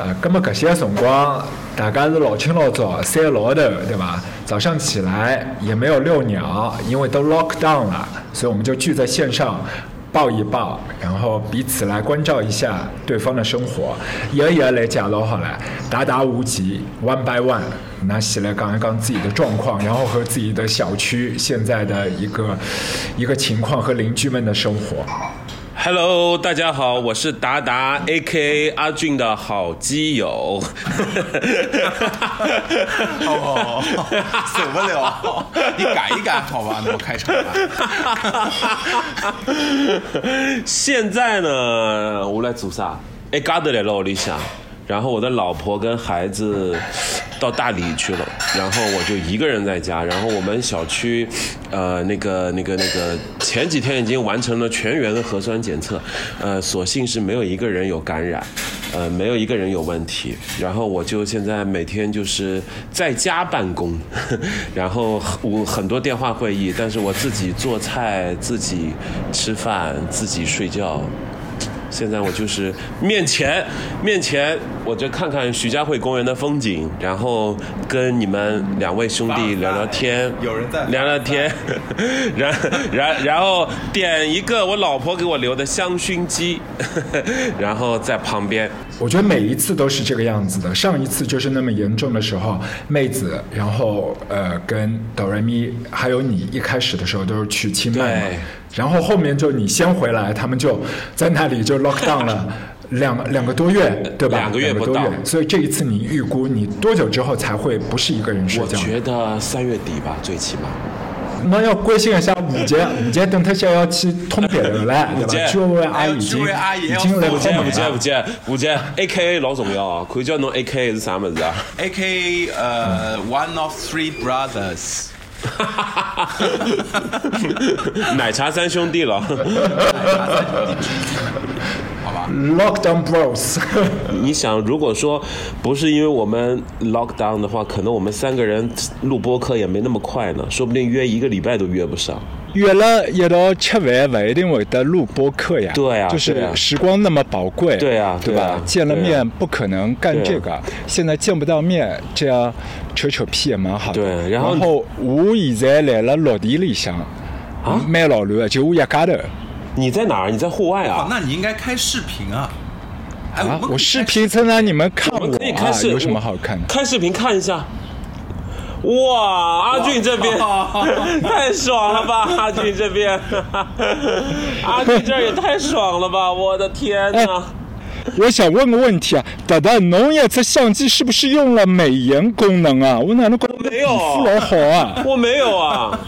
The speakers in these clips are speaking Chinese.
呃，那么搿些辰光，大家是老清老早，三个老头，对吧？早上起来也没有遛鸟，因为都 lock down 了，所以我们就聚在线上。抱一抱，然后彼此来关照一下对方的生活，一个一个来介绍好了，达达无极，one by one，拿起来讲一讲自己的状况，然后和自己的小区现在的一个一个情况和邻居们的生活。Hello，大家好，我是达达 A.K.A 阿俊的好基友。哦，受不了！你改一改好吧，那我开场吧。现在呢，我来做啥？一家头来了屋里向，然后我的老婆跟孩子到大理去了，然后我就一个人在家。然后我们小区，呃，那个、那个、那个，前几天已经完成了全员的核酸检测，呃，所幸是没有一个人有感染，呃，没有一个人有问题。然后我就现在每天就是在家办公，然后我很多电话会议，但是我自己做菜、自己吃饭、自己睡觉。现在我就是面前面前，我就看看徐家汇公园的风景，然后跟你们两位兄弟聊聊天，有人在聊聊天，然然然后点一个我老婆给我留的香薰鸡，然后在旁边。我觉得每一次都是这个样子的。上一次就是那么严重的时候，妹子，然后呃跟哆来咪还有你一开始的时候都是去清迈嘛对，然后后面就你先回来，他们就在那里就 lock down 了。两两个多月，对吧？两个月不到所以这一次你预估你多久之后才会不是一个人睡觉我觉？得三月底吧，最起码。那要关心一下五姐，五姐等她下要去通别人了，对吧？居委会阿姨已居经委阿姨要已经来了吴姐，吴姐，吴姐，A K A 老重要啊！可以叫侬 A K A 是啥么子啊？A K 呃，One of Three Brothers。奶茶三兄弟了。好吧，Lockdown Bros，你想，如果说不是因为我们 lock down 的话，可能我们三个人录播客也没那么快呢，说不定约一个礼拜都约不上。约了一道吃饭，不一定会得录播客呀。对啊就是时光那么宝贵。对啊对吧？对啊见了面不可能干这个，现在见不到面，这样扯扯屁也蛮好的。对然后我现在来了落地里向，啊蛮老乱的，就我一家头。你在哪儿？你在户外哦啊，？那你应该开视频啊。我视频在那你们看可以啊开视，有什么好看的？开视频看一下。哇，阿俊这边 太爽了吧！阿俊这边，阿俊这儿也太爽了吧！我的天哪！我想问个问题啊，达达，侬一只相机是不是用了美颜功能啊？我哪能觉得没有皮肤老好啊？我没有啊，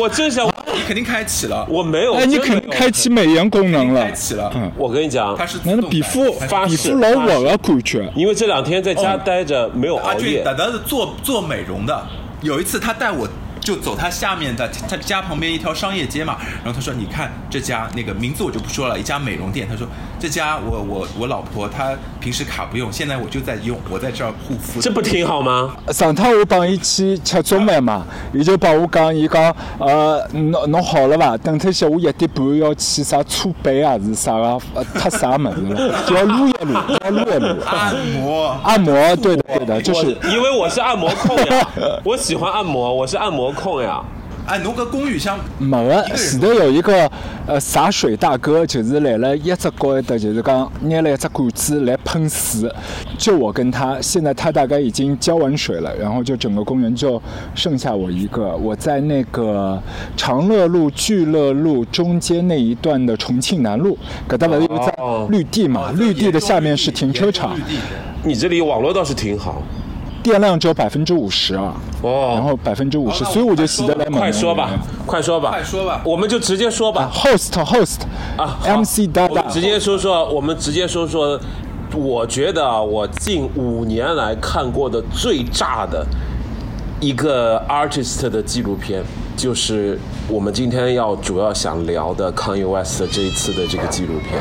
我真想，你肯定开启了，我没有。哎，你肯定开启美颜功能了开。启了。嗯我跟你讲它，是自哪能动的皮肤皮肤老滑的感觉？因为这两天在家待着没有阿俊，熬夜达，达是做做美容的。有一次他带我就走他下面的他家旁边一条商业街嘛，然后他说：“你看这家那个名字我就不说了，一家美容店。”他说：“这家我我我老婆她平时卡不用，现在我就在用，我在这儿护肤。”这不挺好吗？上趟我帮伊去吃中饭嘛，伊就帮我讲，伊讲，呃，侬侬好了伐？等脱歇我一点半要去啥搓背啊，是啥个，呃，特啥么子了，就要撸一撸，要撸一撸。按摩。按摩，对的对的，就是因为我是按摩控呀，我喜欢按摩，我是按摩控呀。哎，侬搿公寓像没个，前头有一个呃洒水大哥，就是来了一只高一的，就是讲捏了一只管子来喷水。就我跟他，现在他大概已经浇完水了，然后就整个公园就剩下我一个。我在那个长乐路、聚乐路中间那一段的重庆南路，搿搭勿是有在哦绿地嘛？绿地的下面是停车场你这里网络倒是挺好电量只有百分之五十啊，哦。然后百分之五十，所以我就快洗得来猛。快说吧，快说吧，快说吧我们就直接说吧。host host 啊好 MC 大直接说说，我们直接说说，我觉得啊我近五年来看过的最炸的一个 artist 的纪录片，就是我们今天要主要想聊的 Kanye West 的这一次的这个纪录片。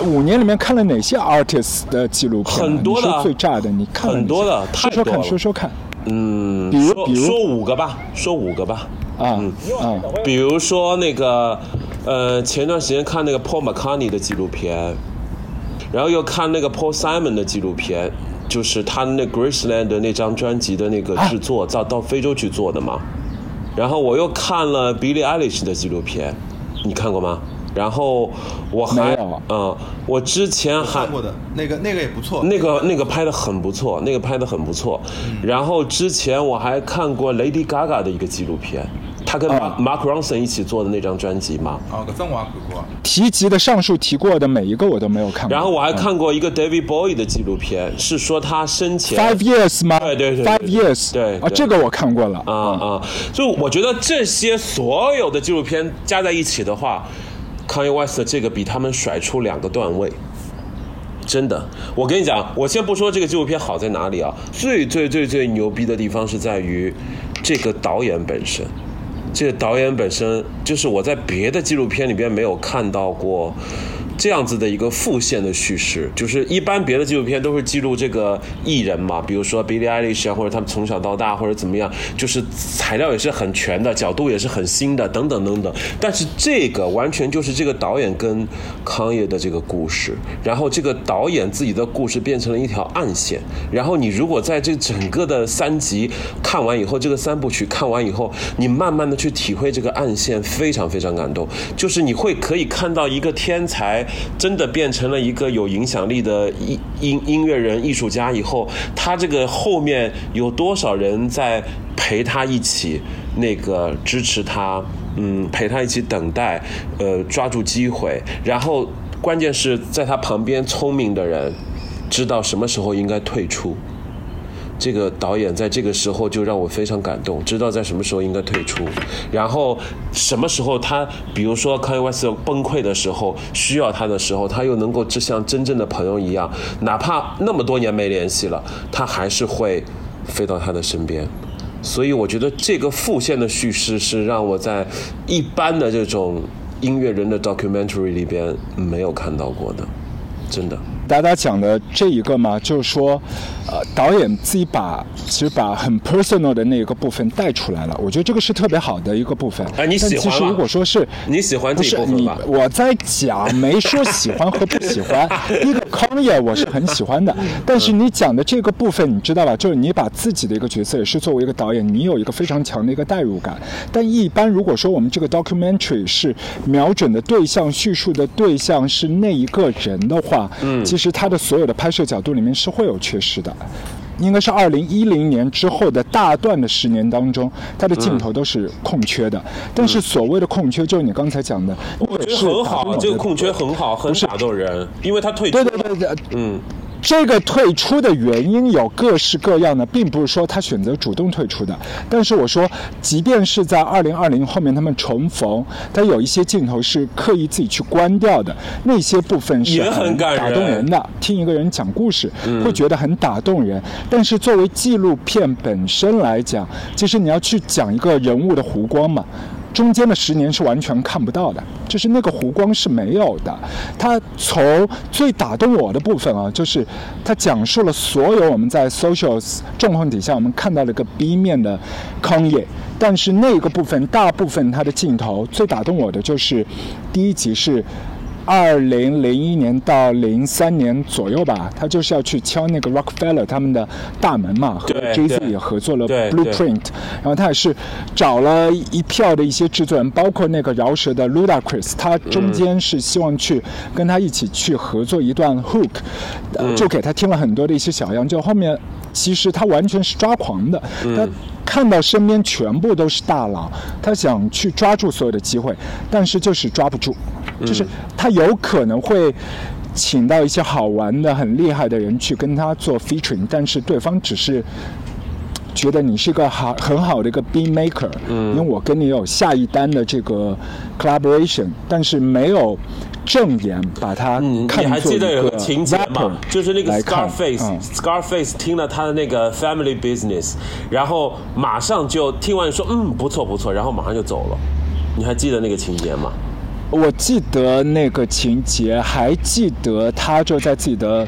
五年里面看了哪些 artist 的纪录片啊？很多的最炸的，你看了很多的太说说看，说说看嗯，比如比如说说五个吧，说五个吧。啊啊！比如说那个，呃，前段时间看那个 Paul McCartney 的纪录片，然后又看那个 Paul Simon 的纪录片，就是他那 Graceland 的那张专辑的那个制作，到到非洲去做的嘛。然后我又看了 Billie Eilish 的纪录片，你看过吗？然后我还嗯，我之前还看过的那个那个也不错，那个那个拍的很不错，那个拍的很不错。然后之前我还看过 Lady Gaga 的一个纪录片，她跟啊 Mark Ronson 一起做的那张专辑嘛。哦，搿种我也看过。提及的上述提过的每一个我都没有看过。然后我还看过一个 David Bowie 的纪录片，是说他生前 Five Years 吗？对对 Five Years，啊，对啊这个我看过了。啊啊，就我觉得这些所有的纪录片加在一起的话康 a n West 的这个比他们甩出两个段位。真的，我跟你讲，我先不说这个纪录片好在哪里啊，最最最最牛逼的地方是在于这个导演本身。这个导演本身就是我在别的纪录片里边没有看到过这样子的一个复线的叙事，就是一般别的纪录片都是记录这个艺人嘛，比如说 Billie Eilish 啊，或者他们从小到大或者怎么样，就是材料也是很全的，角度也是很新的，等等等等。但是这个完全就是这个导演跟康业的这个故事，然后这个导演自己的故事变成了一条暗线，然后你如果在这整个的三集看完以后，这个三部曲看完以后，你慢慢的去体会这个暗线，非常非常感动。就是你会可以看到一个天才真的变成了一个有影响力的音音音乐人、艺术家以后，他这个后面有多少人在陪他一起那个支持他，嗯，陪他一起等待，呃，抓住机会，然后关键是在他旁边聪明的人知道什么时候应该退出。这个导演在这个时候就让我非常感动，知道在什么时候应该退出，然后什么时候他，比如说 Kanye West 崩溃的时候，需要他的时候，他又能够就像真正的朋友一样，哪怕那么多年没联系了，他还是会飞到他的身边。所以我觉得这个复线的叙事是让我在一般的这种音乐人的 documentary 里边没有看到过的，真的。大家讲的这一个嘛，就是说，呃，导演自己把其实把很 personal 的那一个部分带出来了，我觉得这个是特别好的一个部分。哎你喜欢但其实如果说是你喜欢这一不是你部分吧？我在讲，没说喜欢和不喜欢。一个康也我是很喜欢的，但是你讲的这个部分，你知道吧？就是你把自己的一个角色，也是作为一个导演，你有一个非常强的一个代入感。但一般如果说我们这个 documentary 是瞄准的对象、叙述的对象是那一个人的话，嗯，其实它的所有的拍摄角度里面是会有缺失的。应该是二零一零年之后的大段的十年当中，它的镜头都是空缺的。但是所谓的空缺，就是你刚才讲的，我觉得很好，这个空缺很好，很打动人，因为他退出对。对对对，嗯，这个退出的原因有各式各样的，并不是说他选择主动退出的。但是我说，即便是在二零二零后面他们重逢，他有一些镜头是刻意自己去关掉的，那些部分是很打动人的。听一个人讲故事，嗯会觉得很打动人。但是作为纪录片本身来讲，其实你要去讲一个人物的弧光嘛。中间的十年是完全看不到的，就是那个湖光是没有的。它从最打动我的部分啊，就是它讲述了所有我们在 social 状况底下我们看到了个 B 面的康业，但是那个部分大部分它的镜头最打动我的就是第一集是。二零零一年到零三年左右吧，他就是要去敲那个 Rockefeller 他们的大门嘛，和 Jay 对。Z 也合作了 Blueprint，然后他也是找了一票的一些制作人，包括那个饶舌的 Ludacris，他中间是希望去跟他一起去合作一段 hook，、呃、就给他听了很多的一些小样，就后面其实他完全是抓狂的，他看到身边全部都是大佬，他想去抓住所有的机会，但是就是抓不住，就是他有可能会。请到一些好玩的、很厉害的人去跟他做 featuring，但是对方只是觉得你是一个好很好的一个 beat maker，嗯，因为我跟你有下一单的这个 collaboration，但是没有正眼把它嗯，看你还记得有个情节吗？就是那个 Scarface，Scarface、听了他的那个 Family Business，然后马上就听完说嗯不错不错，然后马上就走了。你还记得那个情节吗？我记得那个情节，还记得他就在自己的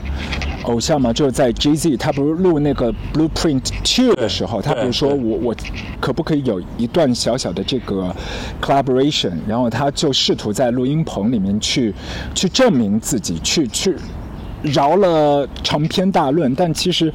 偶像嘛，就是在 Jay Z，他不是录那个 Blueprint Two 的时候，他不是说我我可不可以有一段小小的这个 collaboration，然后他就试图在录音棚里面去去证明自己，去去。饶了长篇大论，但其实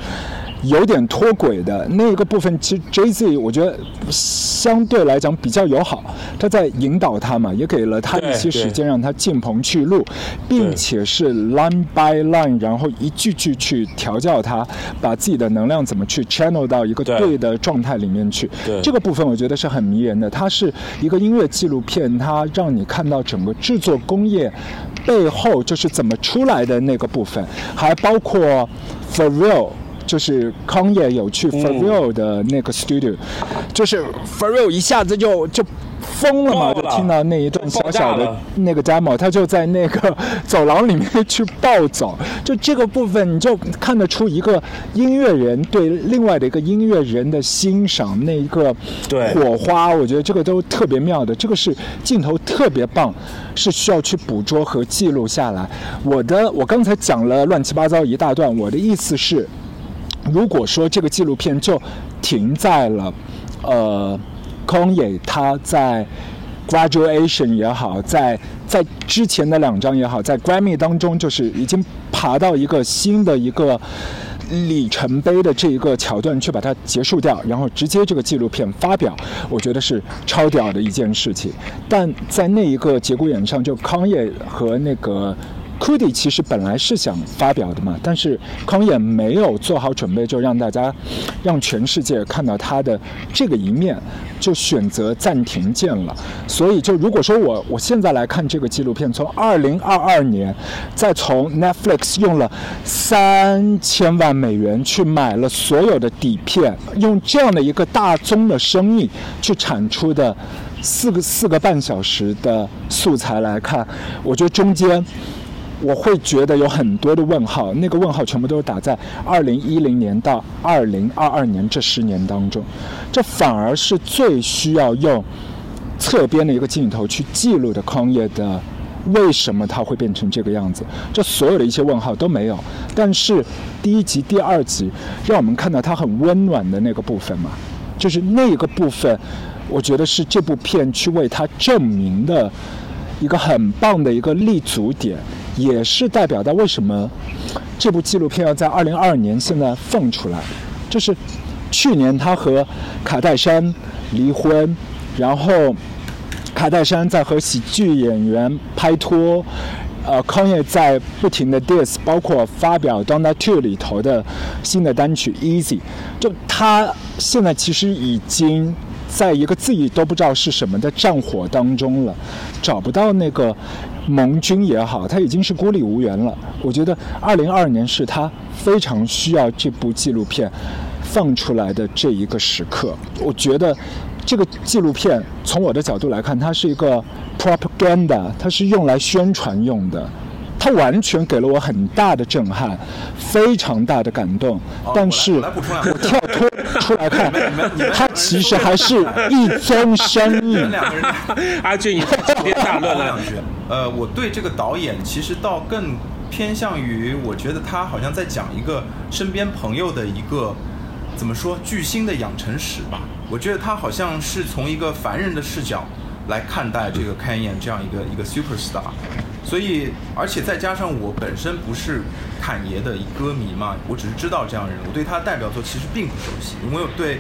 有点脱轨的那个部分，其实 Jay Z 我觉得相对来讲比较友好，他在引导他嘛，也给了他一些时间让他进棚去录，并且是 line by line，然后一句句去调教他，把自己的能量怎么去 channel 到一个对对的状态里面去。这个部分我觉得是很迷人的，它是一个音乐纪录片，它让你看到整个制作工业背后就是怎么出来的那个部分，还包括 For Real。就是康也有去 Real 的那个 studio，、就是 Real 一下子就就疯了嘛，了就听到那一段小小的那个 demo，他就在那个 走廊里面去暴走，就这个部分你就看得出一个音乐人对另外的一个音乐人的欣赏，那一个对火花，我觉得这个都特别妙的，这个是镜头特别棒，是需要去捕捉和记录下来。我的我刚才讲了乱七八糟一大段，我的意思是。如果说这个纪录片就停在了，呃，康也他在 graduation 也好，在在之前的两张也好，在 Grammy 当中，就是已经爬到一个新的一个里程碑的这一个桥段，去把它结束掉，然后直接这个纪录片发表，我觉得是超屌的一件事情。但在那一个节骨眼上，就康也和那个。Cudi 其实本来是想发表的嘛，但是康也没有做好准备，就让大家，让全世界看到他的这个一面，就选择暂停键了。所以，就如果说我我现在来看这个纪录片，从二零二二年，再从 Netflix 用了三千万美元去买了所有的底片，用这样的一个大宗的生意去产出的。四个四个半小时的素材来看，我觉得中间我会觉得有很多的问号，那个问号全部都是打在二零一零年到二零二二年这十年当中，这反而是最需要用侧边的一个镜头去记录的康业的。为什么它会变成这个样子？这所有的一些问号都没有。但是第一集、第二集让我们看到它很温暖的那个部分嘛，就是那个部分，我觉得是这部片去为它证明的一个很棒的一个立足点，也是代表到为什么这部纪录片要在二零二二年现在放出来，就是去年他和卡戴珊离婚，然后卡戴珊在和喜剧演员拍拖。呃，康也在不停的 diss，包括发表《Donna Two》里头的新的单曲《Easy》，就他现在其实已经在一个自己都不知道是什么的战火当中了，找不到那个盟军也好，他已经是孤立无援了。我觉得二零二二年是他非常需要这部纪录片放出来的这一个时刻。我觉得这个纪录片从我的角度来看，它是一个 propaganda，它是用来宣传用的。它完全给了我很大的震撼，非常大的感动。但是我跳脱出来看你们你们你们，它其实还是一宗生意你。们两个人阿俊，你长篇大论了两。句。呃，我对这个导演其实倒更偏向于，我觉得他好像在讲一个身边朋友的一个怎么说巨星的养成史吧。我觉得他好像是从一个凡人的视角来看待这个开演这样一个一个 super star。所以，而且再加上我本身不是侃爷的歌迷嘛，我只是知道这样的人，我对他的代表作其实并不熟悉，因为我对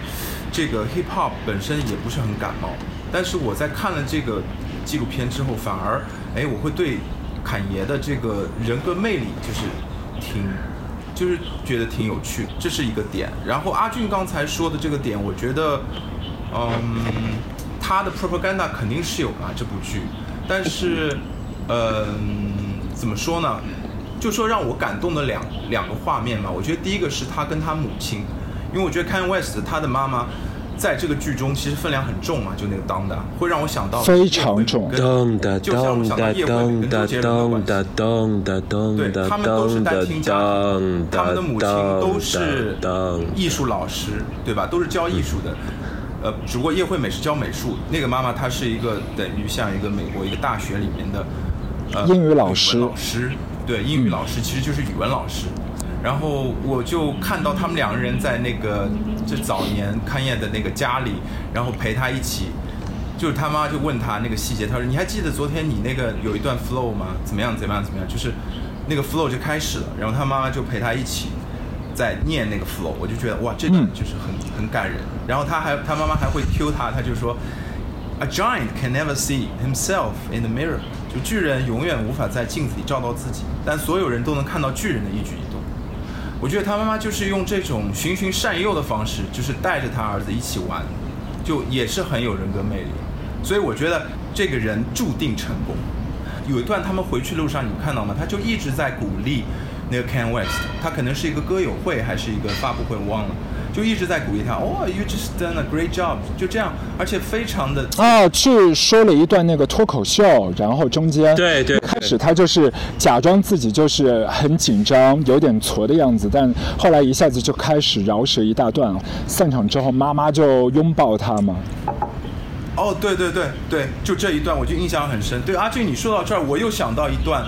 这个 hip hop 本身也不是很感冒。但是我在看了这个纪录片之后，反而哎，我会对侃爷的这个人格魅力就是挺，就是觉得挺有趣，这是一个点。然后阿俊刚才说的这个点，我觉得，嗯，他的 propaganda 肯定是有啊这部剧，但是，嗯，怎么说呢？就说让我感动的两两个画面嘛，我觉得第一个是他跟他母亲，因为我觉得 Kanye West 他的妈妈在这个剧中其实分量很重嘛，就那个当的，会让我想到非常重当的就像我咚哒想到叶惠美跟周杰伦的关咚哒系。咚哒咚对他们都是单亲家庭他们的母亲都是咚艺术老师，对吧？都是教艺术的。呃，只不过叶惠美是教美术，那个妈妈她是一个等于像一个美国一个大学里面的呃英语老师老师，对，英语老师其实就是语文老师。然后我就看到他们两个人在那个就早年勘验的那个家里，然后陪他一起，就是他妈就问他那个细节，他说你还记得昨天你那个有一段 flow 吗？怎么样怎么样怎么样？就是那个 flow 就开始了，然后他妈妈就陪他一起在念那个 flow，我就觉得哇，这段就是很、很感人。然后他还他妈妈还会 cue 他，他就说，A giant can never see himself in the mirror，就巨人永远无法在镜子里照到自己，但所有人都能看到巨人的一举一动。我觉得他妈妈就是用这种循循善诱的方式，就是带着他儿子一起玩，就也是很有人格魅力。所以我觉得这个人注定成功。有一段他们回去路上，你们看到吗？他就一直在鼓励那个 Ken West，他可能是一个歌友会还是一个发布会，我忘了，就一直在鼓励他。哦，You just done a great job，就这样，而且非常的啊，去说了一段那个脱口秀，然后中间对对对开始他就是假装自己就是很紧张，有点挫的样子，但后来一下子就开始饶舌一大段了。散场之后，妈妈就拥抱他嘛。哦，对对对对，就这一段我就印象很深。对，阿俊，你说到这儿，我又想到一段，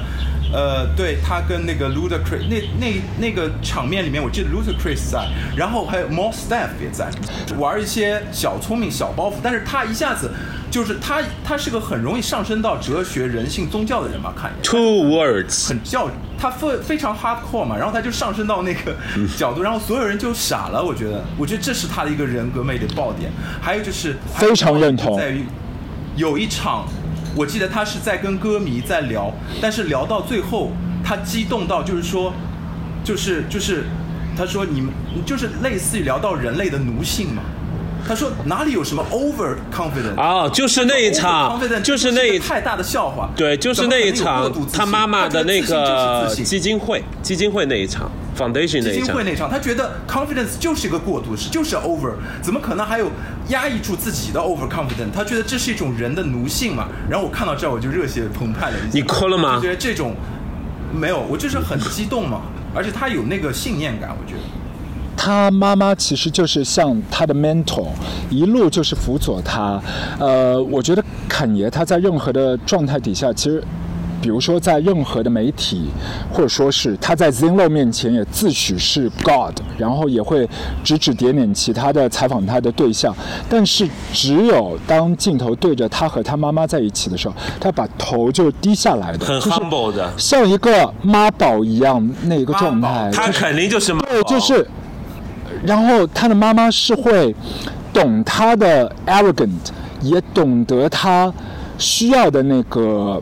呃，对他跟那个 Ludacris 那那那个场面里面，我记得 Ludacris 在，然后还有 Mos Def 也在，玩一些小聪明、小包袱，但是他一下子就是他他是个很容易上升到哲学、人性、宗教的人嘛，看。Two words，很教，他非非常 hardcore 嘛，然后他就上升到那个 角度，然后所有人就傻了。我觉得，我觉得这是他的一个人格魅力的爆点。还有就是非常认同在于有一场，我记得他是在跟歌迷在聊，但是聊到最后，他激动到就是说，就是就是，他说你们就是类似于聊到人类的奴性嘛。他说哪里有什么 over confident 哦就是那一场就是那一太大的笑话。对，就是那一场他妈妈的那个基金会基金会那一场，Foundation 那一场基金会，那场，他觉得 confidence 就是一个过渡，是就是 over，怎么可能还有压抑住自己的 over confident？他觉得这是一种人的奴性嘛。然后我看到这儿我就热血澎湃了一下。你哭了吗我觉得这种没有，我就是很激动嘛，而且他有那个信念感，我觉得。他妈妈其实就是像他的 mentor，一路就是辅佐他。呃，我觉得侃爷他在任何的状态底下，其实。比如说，在任何的媒体，或者说是他在 Zinlo 面前也自诩是 God，然后也会指指点点其他的采访他的对象，但是只有当镜头对着他和他妈妈在一起的时候，他把头就低下来的，很就是 humble 的，像一个妈宝一样那个状态。他肯定就是妈对，宝就是，然后他的妈妈是会懂他的 arrogant，也懂得他需要的那个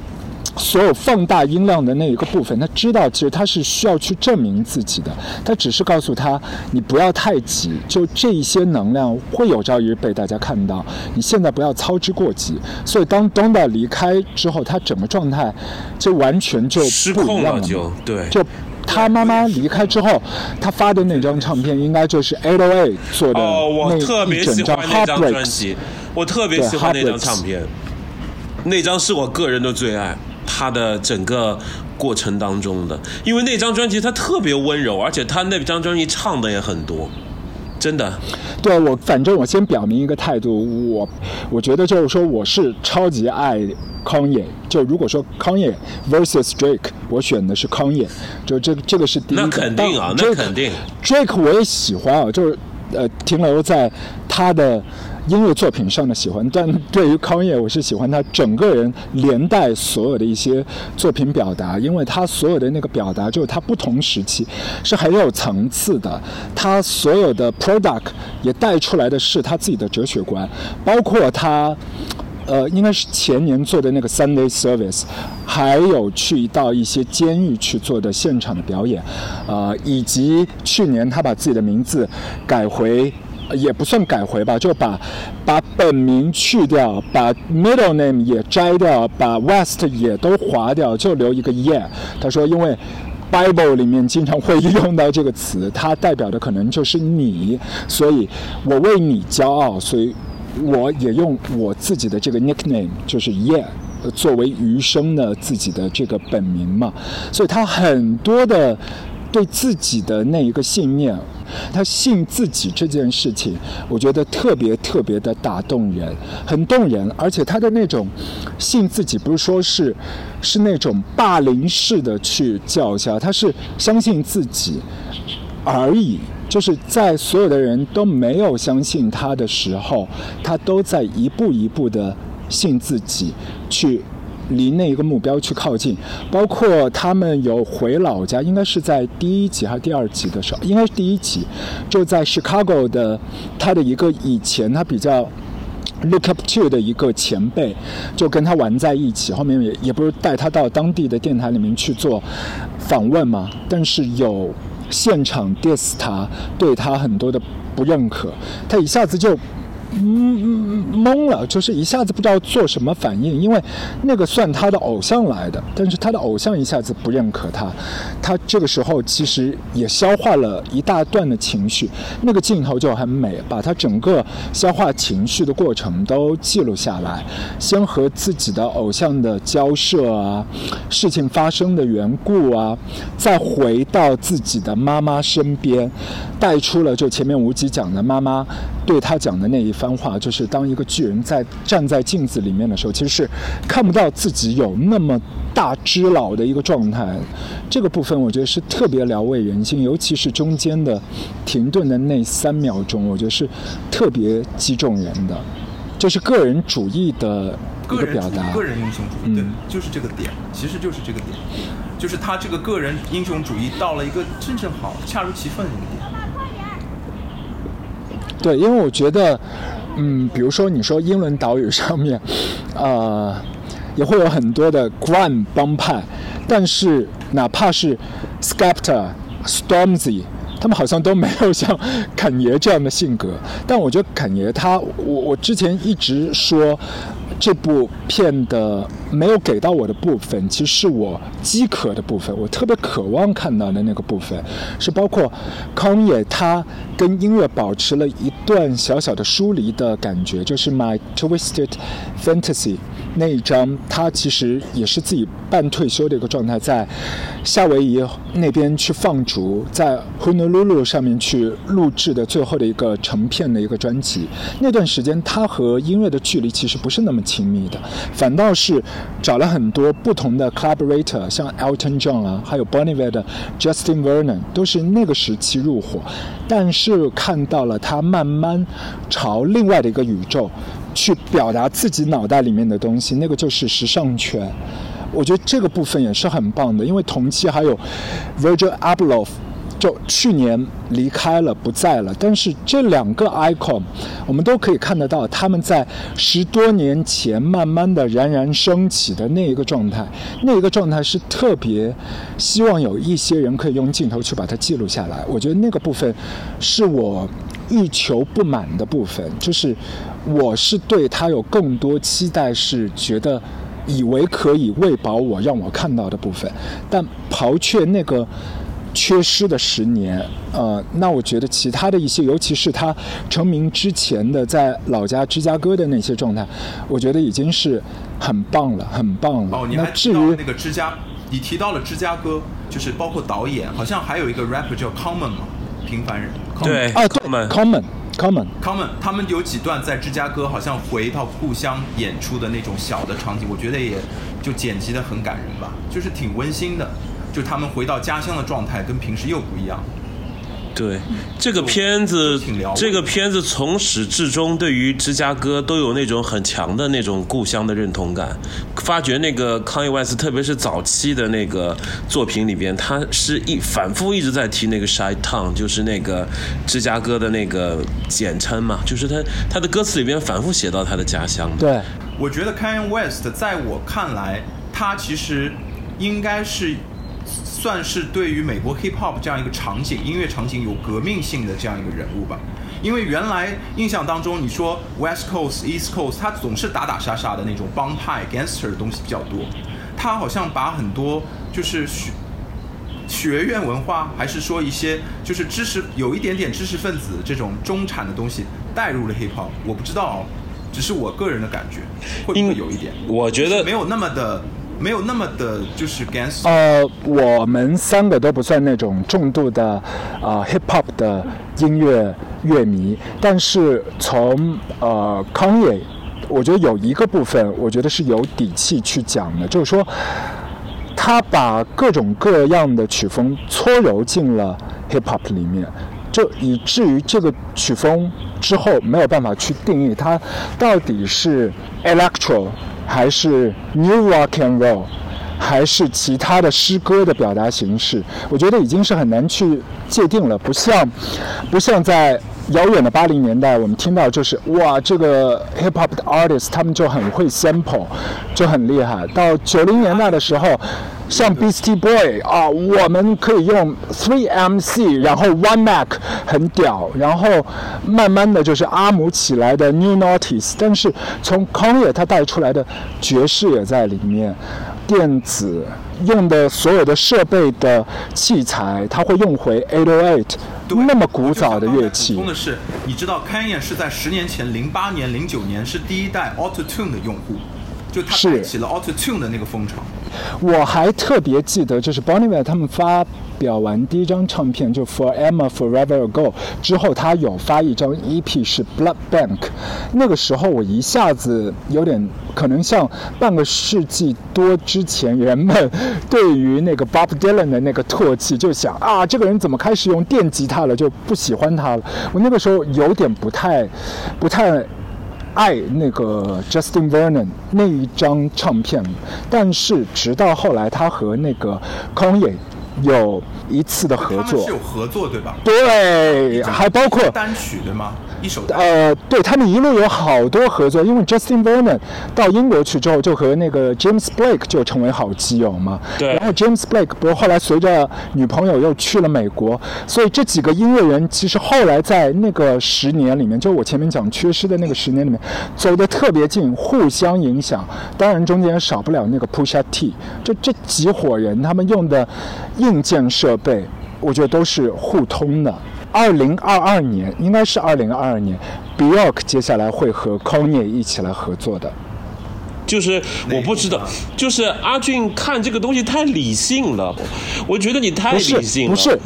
所有放大音量的那一个部分。他知道其实他是需要去证明自己的，他只是告诉他你不要太急，就这一些能量会有朝一日被大家看到，你现在不要操之过急。所以当 Donda 离开之后，他整个状态就完全就失控了，不一样了就对，就他妈妈离开之后，他发的那张唱片应该就是 Eight O A 做的哦，我那特别一整张喜欢那张专。辑，我特别喜欢那张唱片，那张是我个人的最爱，他的整个过程当中的，因为那张专辑他特别温柔，而且他那张专辑唱的也很多，真的，对我，反正我先表明一个态度，我我觉得就是说我是超级爱康也。就如果说康也 versus Drake，我选的是康也，就这个这个是第一个。那肯定啊但那肯定 Drake 我也喜欢啊，就是呃停留在他的。音乐作品上的喜欢，但对于康也，我是喜欢他整个人连带所有的一些作品表达，因为他所有的那个表达，就是他不同时期是很有层次的，他所有的 product 也带出来的是他自己的哲学观，包括他。呃，应该是前年做的那个 Sunday Service，还有去到一些监狱去做的现场的表演，呃，以及去年他把自己的名字改回。也不算改回吧，就把把本名去掉，把 middle name 也摘掉，把 West 也都划掉，就留一个 Yeah。他说，因为 Bible 里面经常会用到这个词，它代表的可能就是你，所以我为你骄傲，所以我也用我自己的这个 nickname，就是 Yeah。作为余生的自己的这个本名嘛，所以他很多的对自己的那一个信念，他信自己这件事情，我觉得特别特别的打动人，很动人，而且他的那种信自己，不是说是是那种霸凌式的去叫嚣，他是相信自己而已。就是在所有的人都没有相信他的时候，他都在一步一步的信自己，去离那一个目标去靠近。包括他们有回老家，应该是在第一集还是第二集的时候，应该是第一集，就在 Chicago 的他的一个以前他比较。look up to 的一个前辈，就跟他玩在一起，后面也也不是带他到当地的电台里面去做访问嘛，但是有现场 diss 他，对他很多的不认可，他一下子就。嗯嗯懵了，就是一下子不知道做什么反应，因为那个算他的偶像来的，但是他的偶像一下子不认可他，他这个时候其实也消化了一大段的情绪，那个镜头就很美，把他整个消化情绪的过程都记录下来，先和自己的偶像的交涉啊，事情发生的缘故啊，再回到自己的妈妈身边，带出了就前面无极讲的妈妈对他讲的那一。番话就是，当一个巨人在站在镜子里面的时候，其实是看不到自己有那么大只老的一个状态。这个部分我觉得是特别疗慰人心，尤其是中间的停顿的那三秒钟，我觉得是特别击中人的，就是个人主义的一个表达。个人英雄主义，对，就是这个点，其实就是这个点，就是他这个个人英雄主义到了一个真正好、恰如其分的一个点。对，因为我觉得，嗯，比如说你说英伦岛屿上面，呃，也会有很多的 Grand 帮派，但是哪怕是 Skepta、Stormzy，他们好像都没有像肯爷这样的性格。但我觉得肯爷他，我我之前一直说。这部片的没有给到我的部分，其实是我饥渴的部分，我特别渴望看到的那个部分，是包括康也他跟音乐保持了一段小小的疏离的感觉，就是 My Twisted Fantasy 那一张，他其实也是自己半退休的一个状态，在夏威夷那边去放逐，在 Honolulu 上面去录制的最后的一个成片的一个专辑。那段时间，他和音乐的距离其实不是那么。亲密的，反倒是找了很多不同的 collaborator，像 Elton John 啊，还有 Bon Iver 的 Justin Vernon，都是那个时期入伙，但是看到了他慢慢朝另外的一个宇宙去表达自己脑袋里面的东西，那个就是时尚圈。我觉得这个部分也是很棒的，因为同期还有 Virgil Abloh。就去年离开了，不在了。但是这两个 icon，我们都可以看得到，他们在十多年前慢慢的冉冉升起的那一个状态，那一个状态是特别希望有一些人可以用镜头去把它记录下来。我觉得那个部分是我欲求不满的部分，就是我是对他有更多期待，是觉得以为可以喂饱我，让我看到的部分，但刨却那个。缺失的十年，呃，那我觉得其他的一些，尤其是他成名之前的在老家芝加哥的那些状态，我觉得已经是很棒了，很棒了。哦，你还至于那个芝加，你提到了芝加哥，就是包括导演，好像还有一个 rapper 叫 Common 嘛，平凡人。对，啊，Common，Common，Common，他们有几段在芝加哥好像回到故乡演出的那种小的场景，我觉得也就剪辑的很感人吧，就是挺温馨的。就他们回到家乡的状态跟平时又不一样。对，这个片子，这个片子从始至终对于芝加哥都有那种很强的那种故乡的认同感。发觉那个康伊万斯，特别是早期的那个作品里边，他是一反复一直在提那个 Shy Town，就是那个芝加哥的那个简称嘛，就是他他的歌词里边反复写到他的家乡。对，我觉得 Kanye West 在我看来，他其实应该是。算是对于美国 hip hop 这样一个场景、音乐场景有革命性的这样一个人物吧。因为原来印象当中，你说 West Coast、East Coast，他总是打打杀杀的那种帮派、gangster 的东西比较多。他好像把很多就是学学院文化，还是说一些就是知识有一点点知识分子这种中产的东西带入了 hip hop。我不知道，只是我个人的感觉，会不会有一点？我觉得没有那么的。没有那么的，就是干脆。呃，我们三个都不算那种重度的啊 hip hop 的音乐乐迷，但是从呃康也我觉得有一个部分，我觉得是有底气去讲的，就是说他把各种各样的曲风搓揉进了 hip hop 里面，就以至于这个曲风之后没有办法去定义它到底是 electro。还是 New Rock and Roll，还是其他的诗歌的表达形式，我觉得已经是很难去界定了，不像不像在。遥远的八零年代，我们听到就是哇，这个 hip hop 的 artist 他们就很会 sample，就很厉害。到九零年代的时候，像 Beastie Boy 啊，我们可以用 three MC，然后 one Mac 很屌，然后慢慢的就是阿姆起来的 New Naughties，但是从 Kanye 他带出来的爵士也在里面，电子用的所有的设备的器材，他会用回808。那么古早的乐器。补充的是，你知道 Kanye 是在十年前，零八年、零九年是第一代 Auto Tune 的用户，就他带起了 Auto Tune 的那个风潮。我还特别记得，就是 Bonnie 他们发表完第一张唱片就 For Emma Forever Ago 之后，他有发一张 EP 是 Blood Bank。那个时候我一下子有点可能像半个世纪多之前人们对于那个 Bob Dylan 的那个唾弃，就想啊，这个人怎么开始用电吉他了，就不喜欢他了。我那个时候有点不太不太。爱那个 Justin Vernon 那一张唱片，但是直到后来他和那个 Kanye 有一次的合作，是有合作对吧？对，还包括单曲对吗？一首呃，对他们一路有好多合作，因为 Justin Vernon 到英国去之后，就和那个 James Blake 就成为好基友嘛。对。然后 James Blake 不是后来随着女朋友又去了美国，所以这几个音乐人其实后来在那个十年里面，就我前面讲缺失的那个十年里面，走得特别近，互相影响。当然中间少不了那个 Pusha T，就这几伙人他们用的硬件设备，我觉得都是互通的。二零二二年应该是二零二二年，Bjork 接下来会和 Kanye 一起来合作的。就是我不知道，就是阿俊看这个东西太理性了，我觉得你太理性了。不是，不是。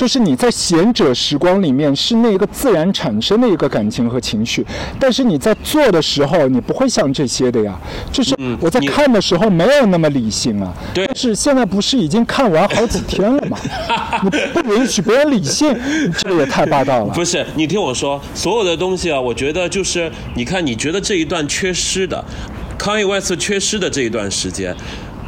就是你在贤者时光里面是那个自然产生的一个感情和情绪，但是你在做的时候你不会像这些的呀。就是我在看的时候没有那么理性啊。对。但是现在不是已经看完好几天了吗？你不允许别人理性，这个也太霸道了。不是，你听我说，所有的东西啊，我觉得就是你看，你觉得这一段缺失的，康伊万斯缺失的这一段时间。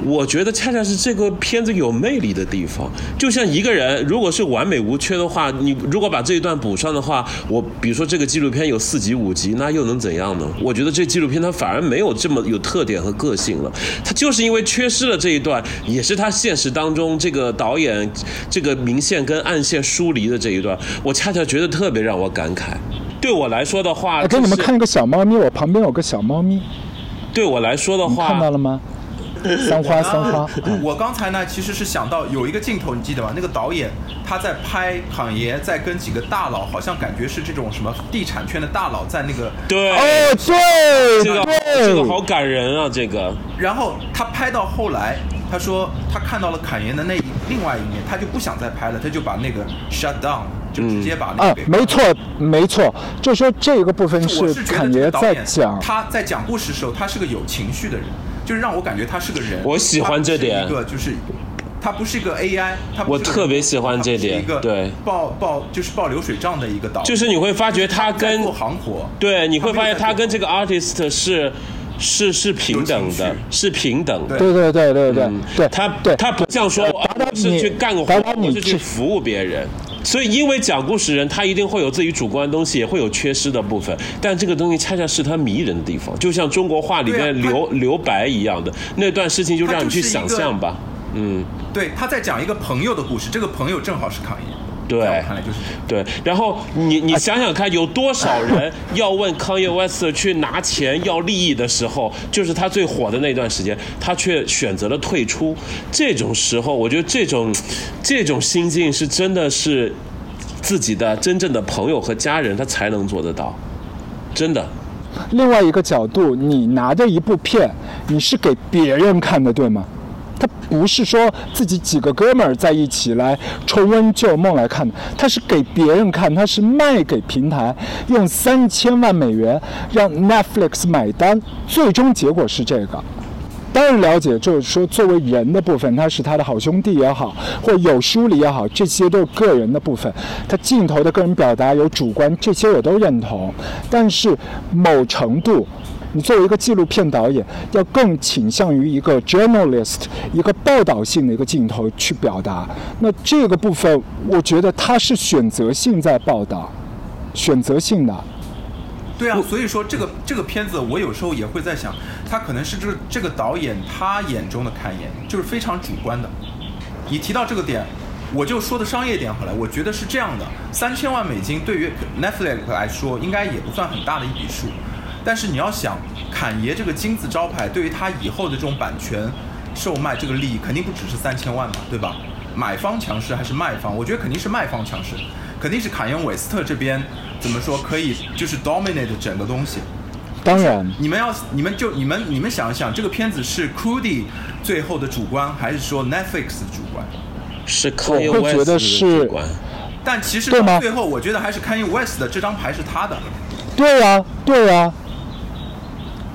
我觉得恰恰是这个片子有魅力的地方。就像一个人，如果是完美无缺的话，你如果把这一段补上的话，我比如说这个纪录片有四集五集，那又能怎样呢？我觉得这纪录片它反而没有这么有特点和个性了。它就是因为缺失了这一段，也是他现实当中这个导演这个明线跟暗线疏离的这一段，我恰恰觉得特别让我感慨。对我来说的话，我给你们看一个小猫咪，我旁边有个小猫咪。对我来说的话，看到了吗？三 花三花，我刚 才呢其实是想到有一个镜头，你记得吗？那个导演他在拍侃爷，在跟几个大佬，好像感觉是这种什么地产圈的大佬在那个对哦对，这个这个好感人啊这个。然后他拍到后来，他说他看到了侃爷的那另外一面，他就不想再拍了，他就把那个 shut down，就直接把那个。啊，没错没错，就说这个部分是侃爷在讲，他在讲故事的时候，他是个有情绪的人。就是让我感觉他是个人，我喜欢这点。一个就是，他不是一个 AI，他我特别喜欢这点。一个对报报就是报流水账的一个导，就是你会发觉他跟做行活，对，你会发现他跟这个 artist 是是是平等的，是平等。对对对对对对，他对他不像说是去干个活，是去服务别人。所以，因为讲故事人他一定会有自己主观的东西，也会有缺失的部分，但这个东西恰恰是他迷人的地方，就像中国话里面留留白一样的那段事情，就让你去想象吧。嗯，对，他在讲一个朋友的故事，这个朋友正好是康爷。对，看来就是对。然后你你想想看，有多少人要问康业 West 去拿钱要利益的时候，就是他最火的那段时间，他却选择了退出。这种时候，我觉得这种这种心境是真的是自己的真正的朋友和家人，他才能做得到，真的。另外一个角度，你拿着一部片，你是给别人看的，对吗？他不是说自己几个哥们儿在一起来重温旧梦来看的，他是给别人看，他是卖给平台，用三千万美元让 Netflix 买单，最终结果是这个。当然了解，就是说作为人的部分，他是他的好兄弟也好，或有疏离也好，这些都是个人的部分。他镜头的个人表达有主观，这些我都认同。但是某程度。你作为一个纪录片导演，要更倾向于一个 journalist 一个报道性的一个镜头去表达。那这个部分，我觉得他是选择性在报道，选择性的。对啊，所以说这个这个片子，我有时候也会在想，他可能是这个这个导演他眼中的看眼，就是非常主观的。你提到这个点，我就说的商业点好了。我觉得是这样的，三千万美金对于 Netflix 来说，应该也不算很大的一笔数。但是你要想，侃爷这个金字招牌，对于他以后的这种版权售卖这个利益，肯定不只是三千万嘛，对吧？买方强势还是卖方？我觉得肯定是卖方强势，肯定是卡恩韦斯特这边怎么说可以就是 dominate 整个东西。当然，你们要你们就你们你们想一想，这个片子是 Crudy 最后的主观，还是说 Netflix 的主观？是我 Kanye 会 West 觉得的是主观。但其实到最后，我觉得还是 Kanye West 的这张牌是他的。对呀、对呀、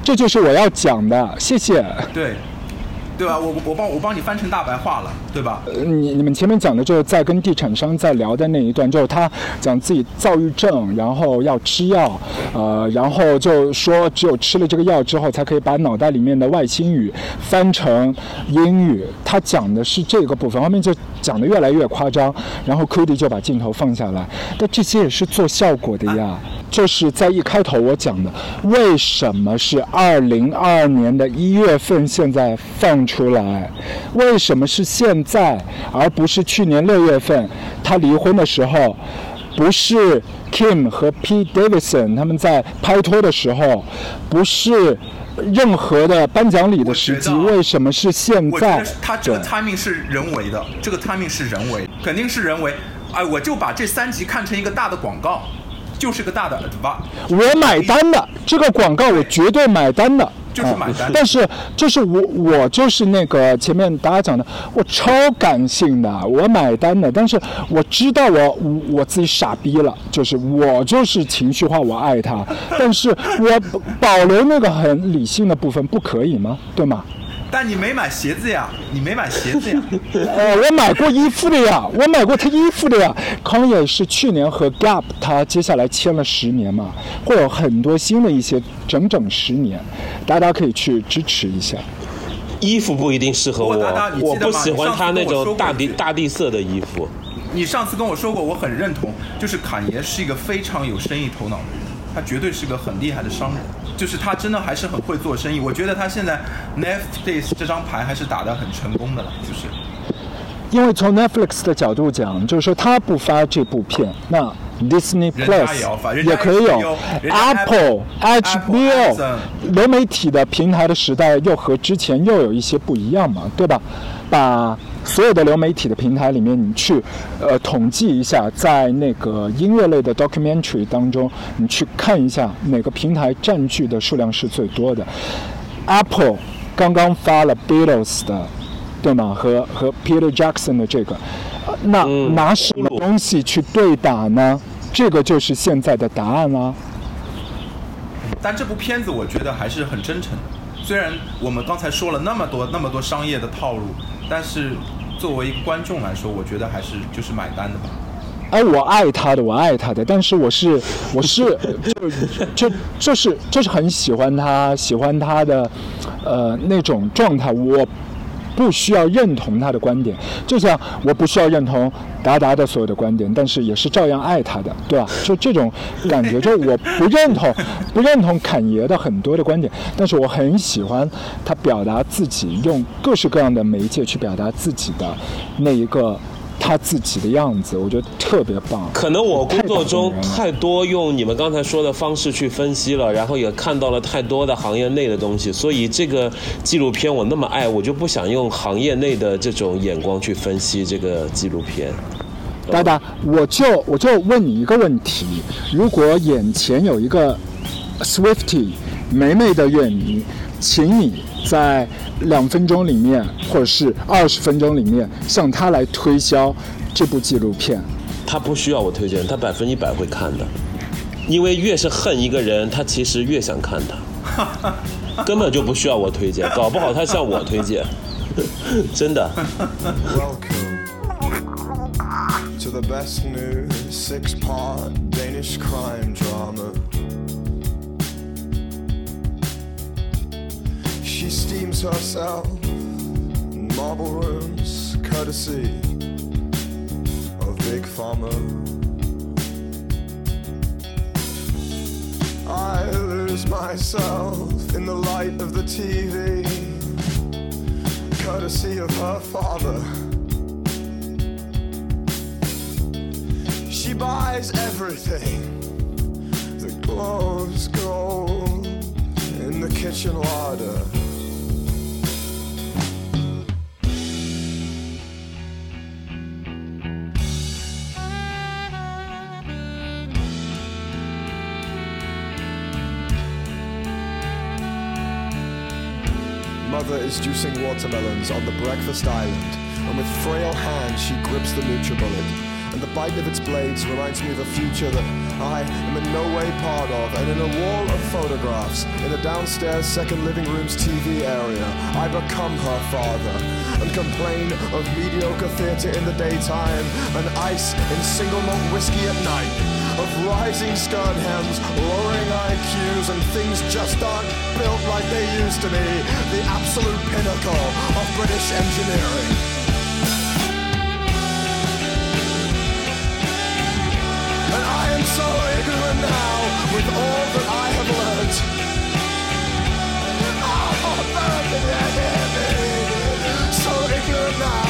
这就是我要讲的。谢谢。对，对吧？我我我帮我帮你翻成大白话了，对吧？呃你你们前面讲的就是在跟地产商在聊的那一段，就是他讲自己躁郁症，然后要吃药，呃，然后就说只有吃了这个药之后，才可以把脑袋里面的外星语翻成英语。他讲的是这个部分，后面就讲的越来越夸张，然后 Cody 就把镜头放下来，但这些也是做效果的呀。就是在一开头我讲的，为什么是二零二二年的一月份现在放出来？为什么是现在，而不是去年六月份他离婚的时候？不是 Kim 和 Pete Davidson 他们在拍拖的时候，不是任何的颁奖礼的时机，为什么是现在？他这个 timing 是人为的，这个 timing 是人为，肯定是人为。哎，我就把这三集看成一个大的广告，就是个大的 adva。我买单的，这个广告我绝对买单的。就是买单啊但是就是我我就是那个前面大家讲的，我超感性的，我买单的。但是我知道我我我自己傻逼了，就是我就是情绪化，我爱他，但是我保留那个很理性的部分，不可以吗？对吗？但你没买鞋子呀，你没买鞋子呀。呃，我买过衣服的呀，我买过他衣服的呀。康也是去年和 Gap 他接下来签了十年嘛，会有很多新的一些整整十年，大家可以去支持一下。衣服不一定适合我，我不喜欢他那种大地大地色的衣服。你上次跟我说过，我很认同，就是侃爷是一个非常有生意头脑的人，他绝对是个很厉害的商人，就是他真的还是很会做生意。我觉得他现在 Netflix 这张牌还是打得很成功的了，就是。因为从 Netflix 的角度讲，就是说他不发这部片，那 Disney Plus 也可以有 Apple、HBO 流媒体的平台的时代，又和之前又有一些不一样嘛，对吧？把所有的流媒体的平台里面，你去呃统计一下，在那个音乐类的 documentary 当中，你去看一下哪个平台占据的数量是最多的。Apple 刚刚发了 Beatles 的，对吗？和和 Peter Jackson 的这个，呃那、嗯拿什么东西去对打呢？这个就是现在的答案啦、但这部片子我觉得还是很真诚的，虽然我们刚才说了那么多那么多商业的套路，但是作为一个观众来说，我觉得还是就是买单的吧。哎，我爱他的，我爱他的，但是我是我是 就就就是就是很喜欢他，喜欢他的呃那种状态，我不需要认同他的观点，就像我不需要认同达达的所有的观点，但是也是照样爱他的，对吧？就这种感觉，就我不认同 不认同侃爷的很多的观点，但是我很喜欢他表达自己，用各式各样的媒介去表达自己的那一个。他自己的样子，我觉得特别棒。可能我工作中太多用你们刚才说的方式去分析了，然后也看到了太多的行业内的东西，所以这个纪录片我那么爱，我就不想用行业内的这种眼光去分析这个纪录片。达达，我就我就问你一个问题：如果眼前有一个 Swifty 美美的乐迷，请你在两分钟里面，或者是二十分钟里面，向他来推销这部纪录片。他不需要我推荐，他百分之一百会看的，因为越是恨一个人，他其实越想看他，根本就不需要我推荐，搞不好他向我推荐，真的。She steams herself in marble rooms, courtesy of Big Pharma. I lose myself in the light of the TV, courtesy of her father. She buys everything that glows gold in the kitchen larder. Mother is juicing watermelons on the breakfast island, and with frail hands she grips the NutriBullet. And the bite of its blades reminds me of a future that I am in no way part of. And in a wall of photographs, in the downstairs second living room's TV area, I become her father and complain of mediocre theatre in the daytime and ice in single malt whiskey at night. Of rising skirt hems, lowering IQs, and things just aren't built like they used to be. The absolute pinnacle of British engineering. And I am so ignorant now with all that I have learned. Ah, oh, American, yeah, yeah, yeah. So ignorant now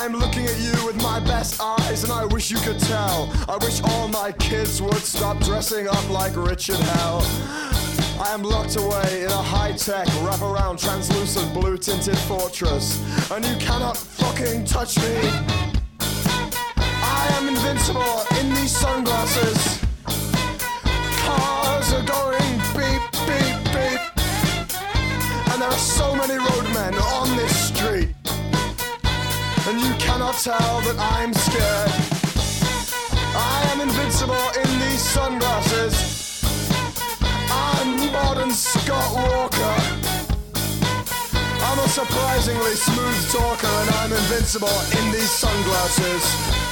I am looking at you with my best eyes, and I wish you could tell. I wish all my kids would stop dressing up like Richard Hell. I am locked away in a high-tech, wraparound, translucent, blue-tinted fortress, and you cannot fucking touch me. I am invincible in these sunglasses. Cars are going beep, beep, beep, and there are so many roadmen on this street, and you cannot tell that I'm scared. I am invincible in these sunglasses. I'm modern Scott Walker. I'm a surprisingly smooth talker and I'm invincible in these sunglasses.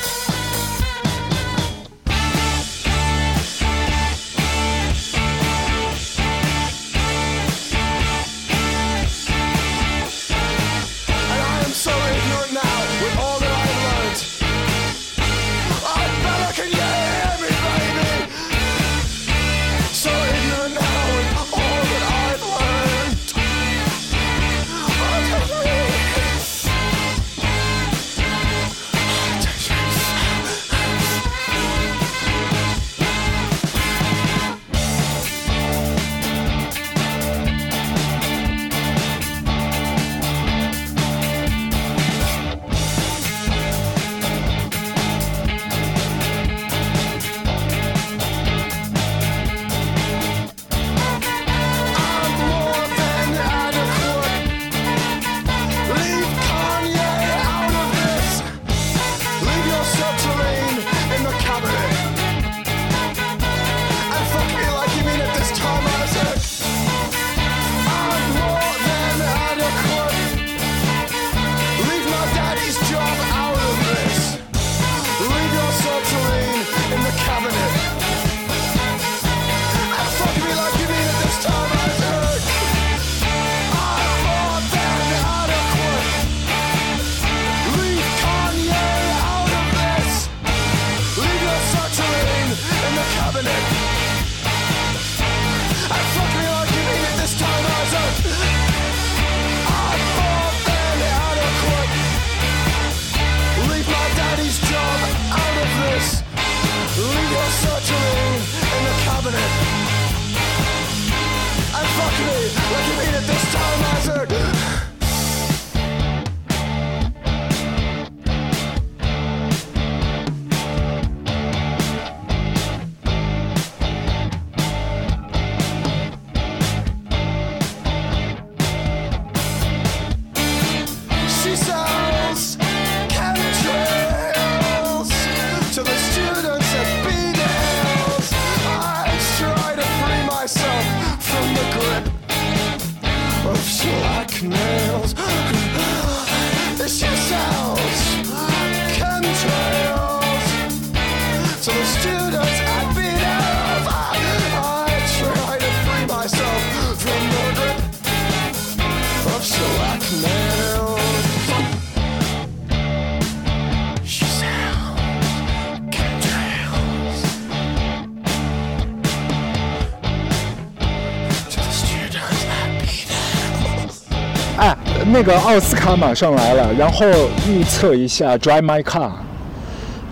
个奥斯卡马上来了，然后预测一下《Drive My Car》。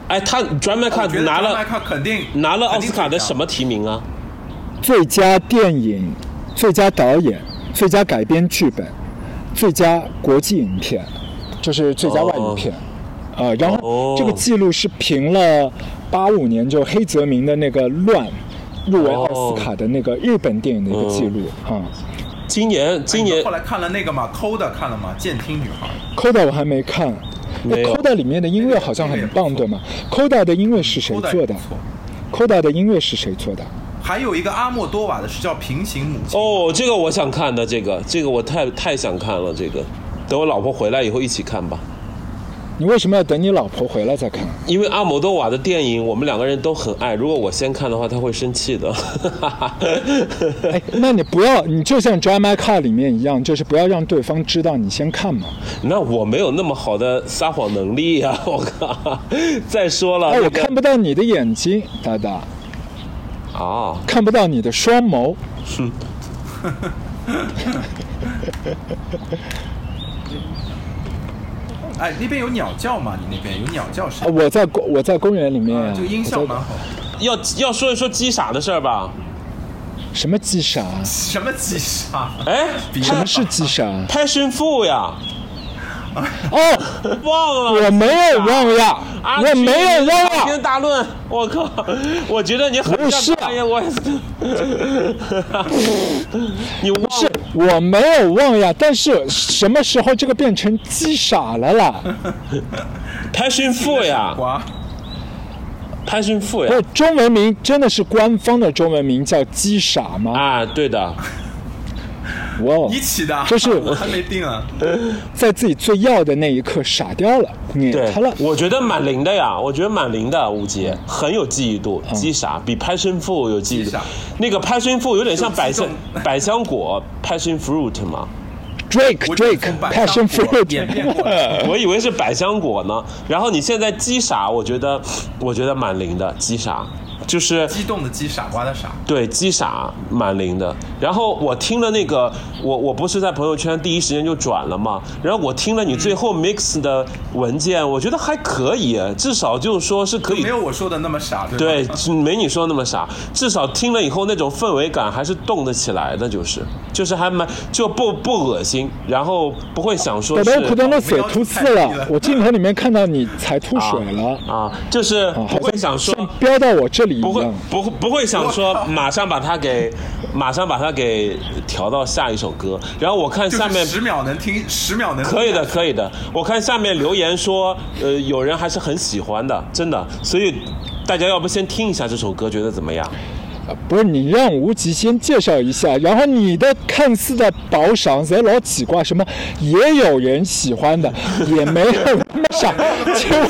哎，他 Drive My Car 拿 Drive My 了 Car 肯定拿了奥斯卡的什么提名啊？最佳电影、最佳导演、最佳改编剧本、最佳国际影片，就是最佳外语片。呃，然后哦这个记录是凭了八五年就黑泽明的那个《乱》入围奥斯卡的那个日本电影的一个记录啊。今年今年哎后来看了那个嘛？Coda 看了吗？监听女孩。Coda 我还没看。那 Coda 里面的音乐好像很棒，对吗？Coda 的音乐是谁做的。？Coda 的音乐是谁做的？还有一个阿莫多瓦的是叫《平行母亲》。哦，这个我想看的，这个这个我太太想看了，这个等我老婆回来以后一起看吧。你为什么要等你老婆回来再看？因为阿莫多瓦的电影我们两个人都很爱，如果我先看的话，他会生气的。哎，那你不要，你就像《Drive My Car》里面一样，就是不要让对方知道你先看嘛。那我没有那么好的撒谎能力呀、我靠！再说了，哎，我看不到你的眼睛，大大，哦，看不到你的双眸。哎，那边有鸟叫吗？你那边有鸟叫啊，声，我在公我在公园里面啊，啊这个音效蛮好。要要说一说鸡傻的事儿吧？什么鸡傻？什么鸡傻？哎什么是鸡傻？，Passion Full 呀，哦，忘了。我没有忘呀，啊我没有忘呀。大论，我靠！我觉得你很不是像导演，我也是。你忘不是，我没有忘呀，但是什么时候这个变成鸡傻了啦？Passion Full 呀瓜，，Passion Full 呀不是，中文名真的是官方的中文名叫鸡傻吗？啊，对的，哇哦。你，起的，就是我 还没定啊。在自己最要的那一刻傻掉了，你对他了。，我觉得蛮灵的呀，我觉得蛮灵的，吴杰很有记忆度，鸡傻比 Passion Full 有记忆度。那个 Passion Full 有点像百香百香果 Passion Fruit 吗，Drake 我就是 Drake 从百 Passion Fruit 我以为是百香果呢。然后你现在鸡傻，我觉得我觉得蛮灵的，鸡傻就是激动的激，傻瓜的傻。对，激傻蛮灵的。然后我听了那个，我我不是在朋友圈第一时间就转了嘛。然后我听了你最后 mix 的文件，我觉得还可以，至少就是说是可以没有我说的那么傻，对？对，没你说那么傻，至少听了以后那种氛围感还是动得起来的，就是就是还蛮就不不恶心，然后不会想说是宝宝苦等的水吐刺了，我镜头里面看到你才吐水了，啊，就是啊，不会想说像飙到我这里一不会。不会不会想说马上把它给马上把它给调到下一首歌，然后我看下面十秒能听，十秒能可以的，可以的。我看下面留言说，呃，有人还是很喜欢的，真的。所以大家要不先听一下这首歌，觉得怎么样？不是你让吴极先介绍一下，然后你的看似的宝赏贼老奇怪，什么也有人喜欢的，也没有那么傻。请问，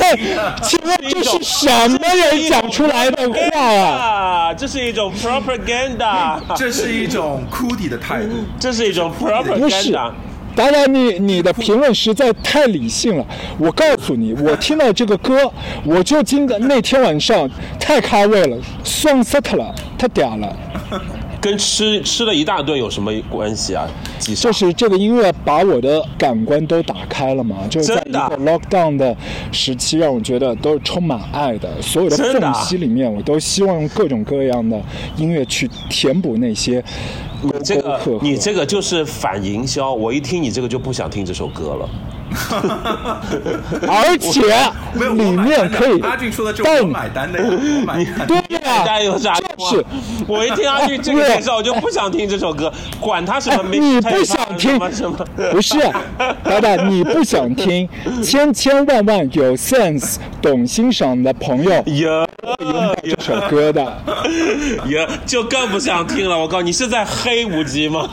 请问这是什么人讲出来的话啊？啊，这是一种 propaganda，这是一种哭底的态度。这是一种 propaganda。，当然你你的评论实在太理性了。我告诉你，我听到这个歌，我就今个那天晚上太咖位了，爽死他了，太嗲了。跟吃吃了一大顿有什么关系啊？就是这个音乐把我的感官都打开了嘛，就是在一个 lockdown 的时期，让我觉得都是充满爱的。所有的缝隙里面，我都希望用各种各样的音乐去填补那些沟这个。你这个就是反营销，我一听你这个就不想听这首歌了。而且里我买单的面可以阿俊说的这带我买单的呀，我买单。对呀、大家有啥就是我一听阿俊这个介绍，我就不想听这首歌，管他什么哎 mix 你不想听什么不是，老板，你不想听，千千万万有 sense、懂欣赏的朋友有这首歌的。有，就更不想听了。我告诉你，你是在黑无极吗？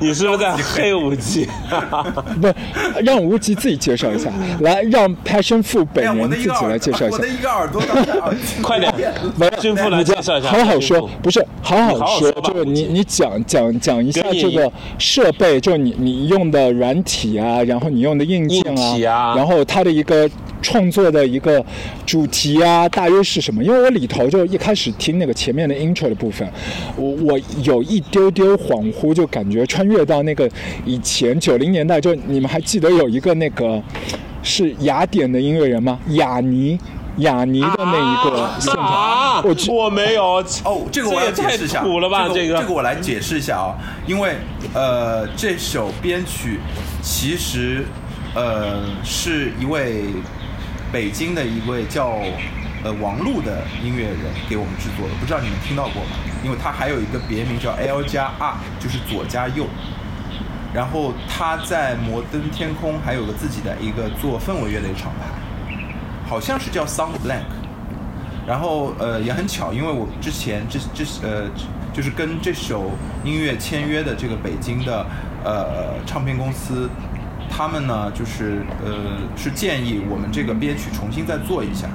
你是不是在黑无极？不，让无极自己介绍一下，来让 Passion 哎呀，我本人自己来介绍一下。我的。一个耳朵快点不，没有君父来介绍一下好好说，不是好好你好好说，就是你你讲讲讲一下这个设备，就是你你用的软体啊，然后你用的硬件啊。然后它的一个创作的一个主题啊，大约是什么？因为我里头就一开始听那个前面的 intro 的部分，我我有一丢丢恍惚，就感觉穿越到那个以前九零年代，就你们还记得有一个那个是雅典的音乐人吗？雅尼。雅尼的那一个现场，啊，我我没有哦，这个我要也太解释一下，土了吧？这个这个我来解释一下啊，因为呃，这首编曲其实呃是一位北京的一位叫呃王璐的音乐人给我们制作的，不知道你们听到过吗？因为他还有一个别名叫 L 加 R，就是左加右。然后他在摩登天空还有个自己的一个做氛围乐的一个厂牌，好像是叫 Sound Blank。然后呃也很巧，因为我之前这这呃就是跟这首音乐签约的这个北京的呃唱片公司，他们呢就是呃是建议我们这个编曲重新再做一下，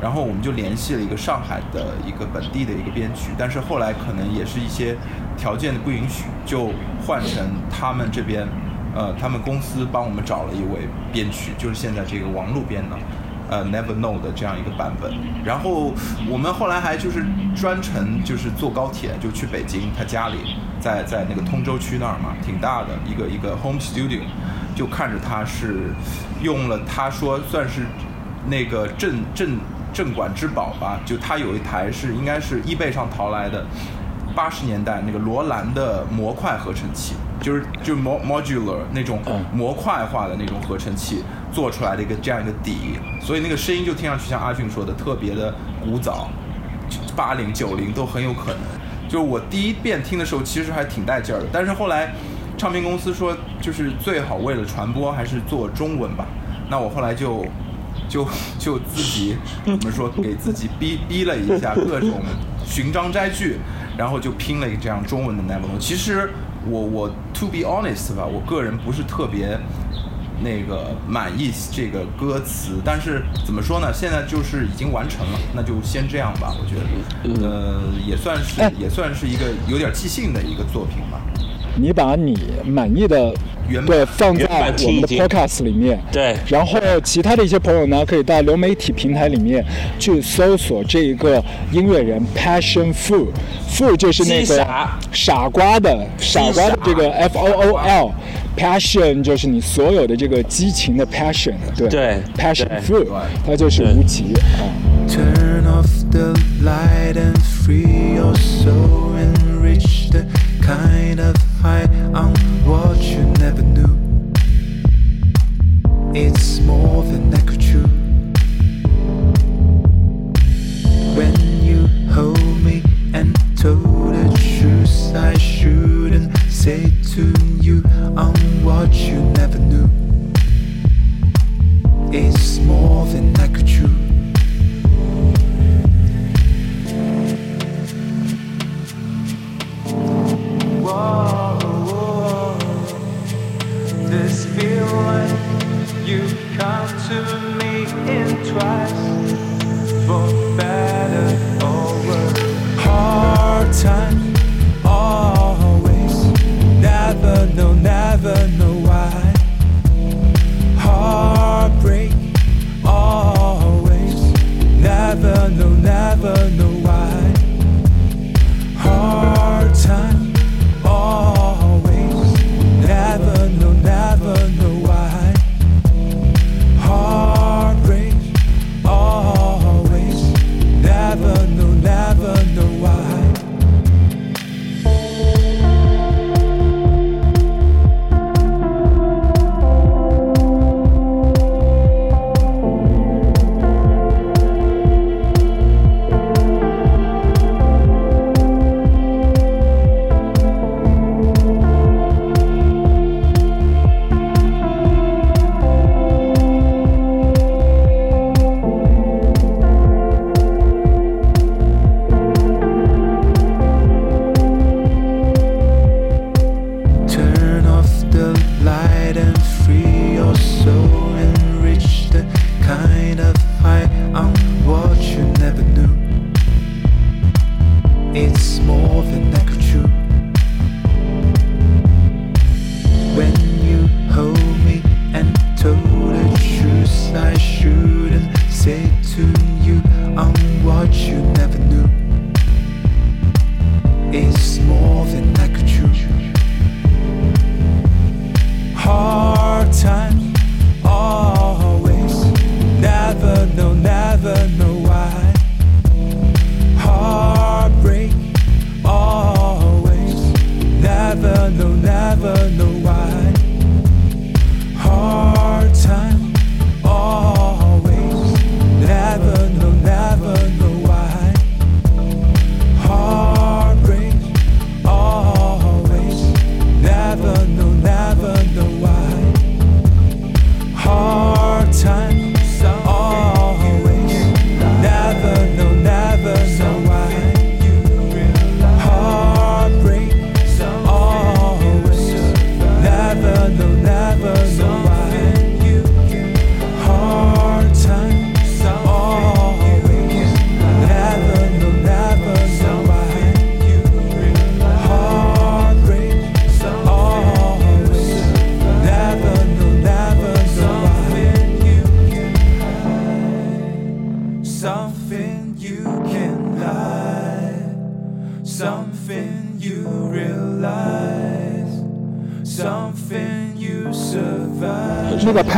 然后我们就联系了一个上海的一个本地的一个编曲，但是后来可能也是一些条件的不允许，就换成他们这边呃他们公司帮我们找了一位编曲，就是现在这个王璐编的。呃，Never Know 的这样一个版本，然后我们后来还就是专程就是坐高铁就去北京，他家里在在那个通州区那儿嘛，挺大的一个一个 home studio，就看着他是用了他说算是那个镇镇镇馆之宝吧，就他有一台是应该是 eBay 上淘来的。八十年代那个罗兰的模块合成器，就是就 modular 那种模块化的那种合成器做出来的一个这样一个底，所以那个声音就听上去像阿俊说的特别的古早，八零九零都很有可能。就是我第一遍听的时候其实还挺带劲儿的，但是后来唱片公司说就是最好为了传播还是做中文吧，那我后来就就就自己怎么说给自己逼逼了一下各种寻章摘句。然后就拼了一个这样中文的 Never。其实我我 To be honest 吧，我个人不是特别那个满意这个歌词，但是怎么说呢？现在就是已经完成了，那就先这样吧。我觉得，呃，也算是哎也算是一个有点即兴的一个作品吧。你把你满意的原对放在我们的 podcast 里面，对然后其他的一些朋友呢，可以到流媒体平台里面去搜索这一个音乐人 Passion Fool，Fool 就是那个傻傻瓜的傻瓜的这个 F O O L，Passion 就是你所有的这个激情的 passion，对对，Passion 对 Fool，它就是无极啊。Turn off the light and free your soul and reach the kind of high on what you never knew. It's more than I could chew. When you hold me and told the truth, I shouldn't say to you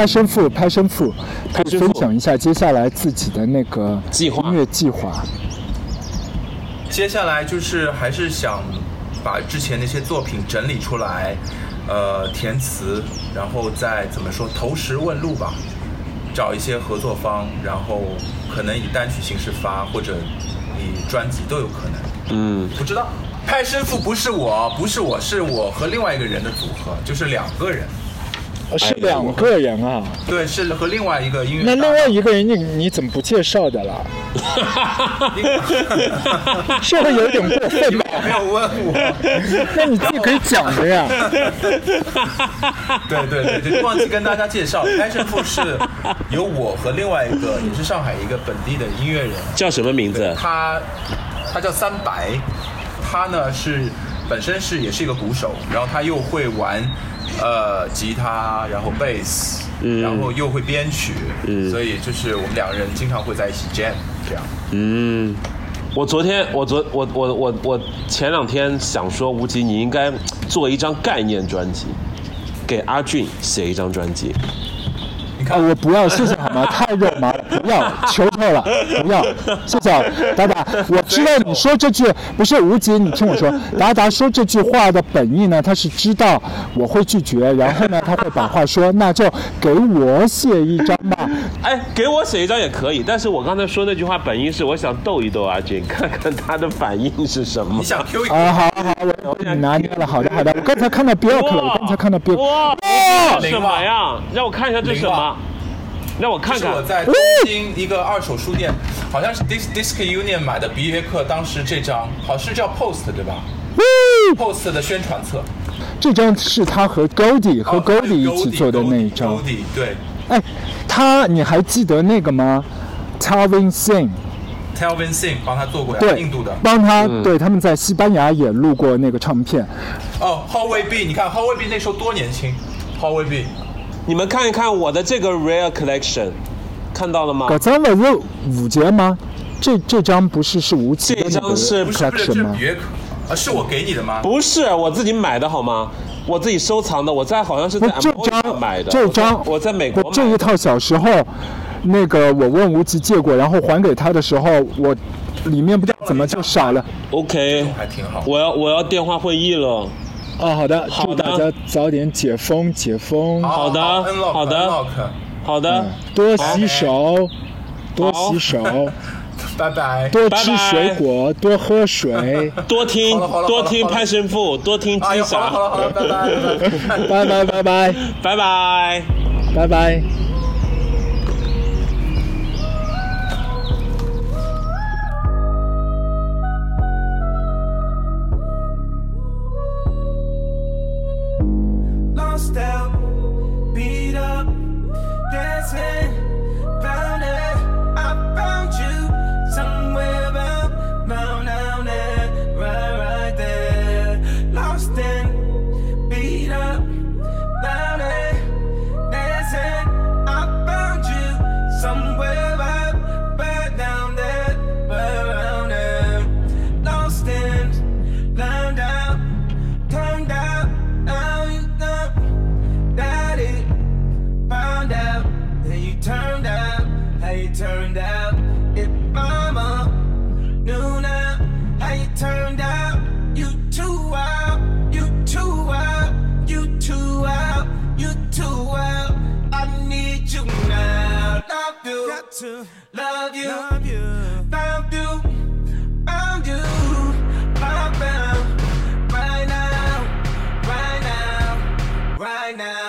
passion fruit passion fruit 可以分享一下接下来自己的那个计划音乐计划。接下来就是还是想把之前那些作品整理出来，呃，填词，然后再怎么说投石问路吧，找一些合作方，然后可能以单曲形式发，或者以专辑都有可能。嗯，不知道，拍生父不是我，不是我，是我和另外一个人的组合，就是两个人。是两个人啊，对，是和另外一个音乐那。另外一个人你你怎么不介绍的啦？是不是有点过分吧？没有问我。那你自己可以讲的呀。对对对，就忘记跟大家介绍，拍胜负是由我和另外一个也是上海一个本地的音乐人，叫什么名字？他他叫三白，他呢是本身是也是一个鼓手，然后他又会玩呃吉他，然后贝斯，然后又会编曲，所以就是我们两个人经常会在一起 jam 这样。嗯，我昨天，我昨我我我我前两天想说，吴极你应该做一张概念专辑，给阿俊写一张专辑。啊，我不要，谢谢好吗？太肉麻了，不要，求求了，不要，谢谢达达。我知道你说这句不是吴姐，你听我说，达达说这句话的本意呢，他是知道我会拒绝，然后呢，他会把话说，那就给我写一张吧。哎，给我写一张也可以，但是我刚才说那句话本意是我想逗一逗阿俊，看看他的反应是什么你。想 Q 一啊，好好，我我拿捏了，好的好的。我刚才看到 Bjork 了，我刚才看到 Bjork。哇，什么呀？让我看一下这是什么？让我看看是我。在东京一个二手书店，好像是 Dis Disc Union 买的比约克，当时这张好像是叫 Post 对吧？Post 的宣传册，这张是他和 Goldie 和哦 Goldie 一起做的那一张。Goldie 对哎，他你还记得那个吗？Talvin Singh，，Telvin Singh 帮他做过呀，对，印度的。帮他，对，他们在西班牙也录过那个唱片。哦，Howie B，你看 Howie B 那时候多年轻，Howie B，你们看一看我的这个 Rare Collection，看到了吗？搞脏了是五节吗？这这张不是是吴奇的这张是不是是，这 collection 吗啊，是我给你的吗？不是我自己买的好吗？我自己收藏的，我在好像是在，这张买的。这张我在我在美国买的这一套小时候，那个我问吴奇借过，然后还给他的时候，我里面不知道怎么就少了。OK，还挺好。我要我要电话会议了。哦，好的，祝大家早点解封，解封，好的好的。好的，多洗手，多洗手，拜拜。多吃水果，多喝水。多听多听潘神父，多听哎金呦，好了好了，拜拜。拜拜。拜拜。拜拜。拜拜。now.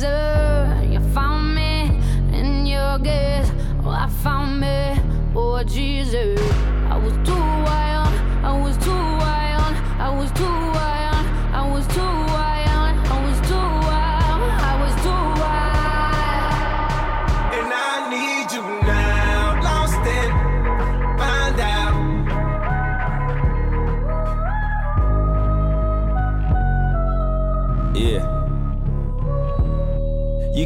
Caesar. Uh, you found me in your I found me, oh Jesus.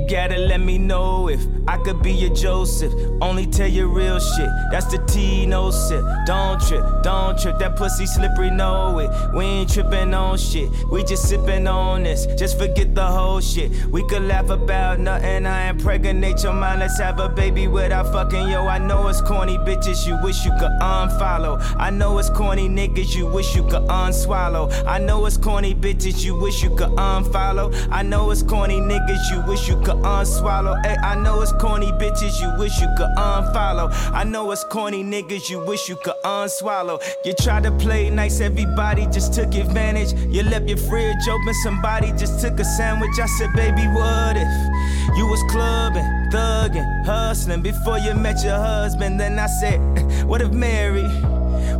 Gotta let me know if could be your Joseph. Only tell you real shit. That's the T, no sip. Don't trip, don't trip. That pussy slippery, know it. We ain't tripping on shit. We just sipping on this. Just forget the whole shit. We could laugh about nothing. I ain't impregnate your mind. Let's have a baby without fucking yo. I know it's corny bitches. You wish you could unfollow. I know it's corny niggas. You wish you could unswallow. I know it's corny bitches. You wish you could unfollow. I know it's corny niggas. You wish you could unswallow. Hey, I know it's corny bitches. You wish you could unfollow. I know it's corny niggas. You wish you could unswallow. You tried to play nice. Everybody just took advantage. You left your fridge open. Somebody just took a sandwich. I said, baby, what if you was clubbing, thugging, hustling before you met your husband? Then I said, what if Mary?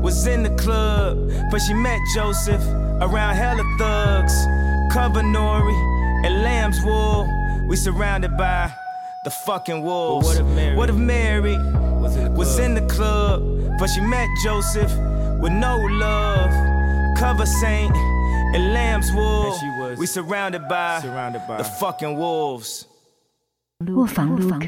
was in the club, but she met Joseph around hella thugs. Cover Nori and Lamb's wool. We surrounded by the fucking wolves. what if Mary- What if Mary Was in the was club? in the club, but she met Joseph with no love. Cover Saint and Lamb's wool. And she was we surrounded by surrounded by the fucking wolves. 卧房录歌。